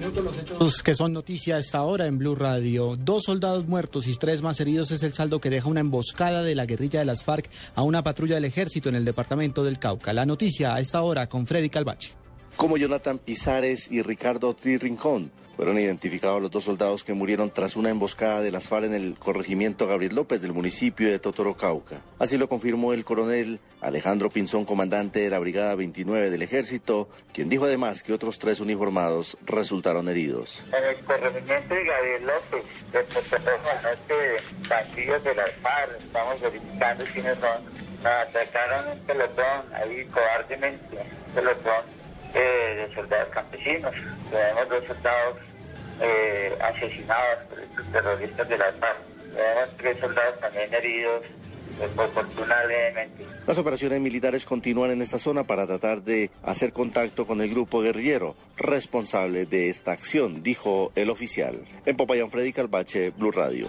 los hechos que son noticia a esta hora en Blue Radio. Dos soldados muertos y tres más heridos es el saldo que deja una emboscada de la guerrilla de las FARC a una patrulla del ejército en el departamento del Cauca. La noticia a esta hora con Freddy Calvache. Como Jonathan Pizares y Ricardo Rincón, fueron identificados los dos soldados que murieron tras una emboscada de las FARC en el corregimiento Gabriel López del municipio de Totorocauca. Así lo confirmó el coronel Alejandro Pinzón, comandante de la Brigada 29 del Ejército, quien dijo además que otros tres uniformados resultaron heridos. En el corregimiento de Gabriel López, de Totorocauca, bandidos de las FARC, estamos verificando quiénes son. Atacaron un pelotón ahí cobardemente, pelotón campesinos. Tenemos dos soldados eh, asesinados por estos terroristas de las FARC. Tenemos tres soldados también heridos, eh, por fortuna levemente. Las operaciones militares continúan en esta zona para tratar de hacer contacto con el grupo guerrillero responsable de esta acción, dijo el oficial. En Popayán, Freddy Calvache, Blue Radio.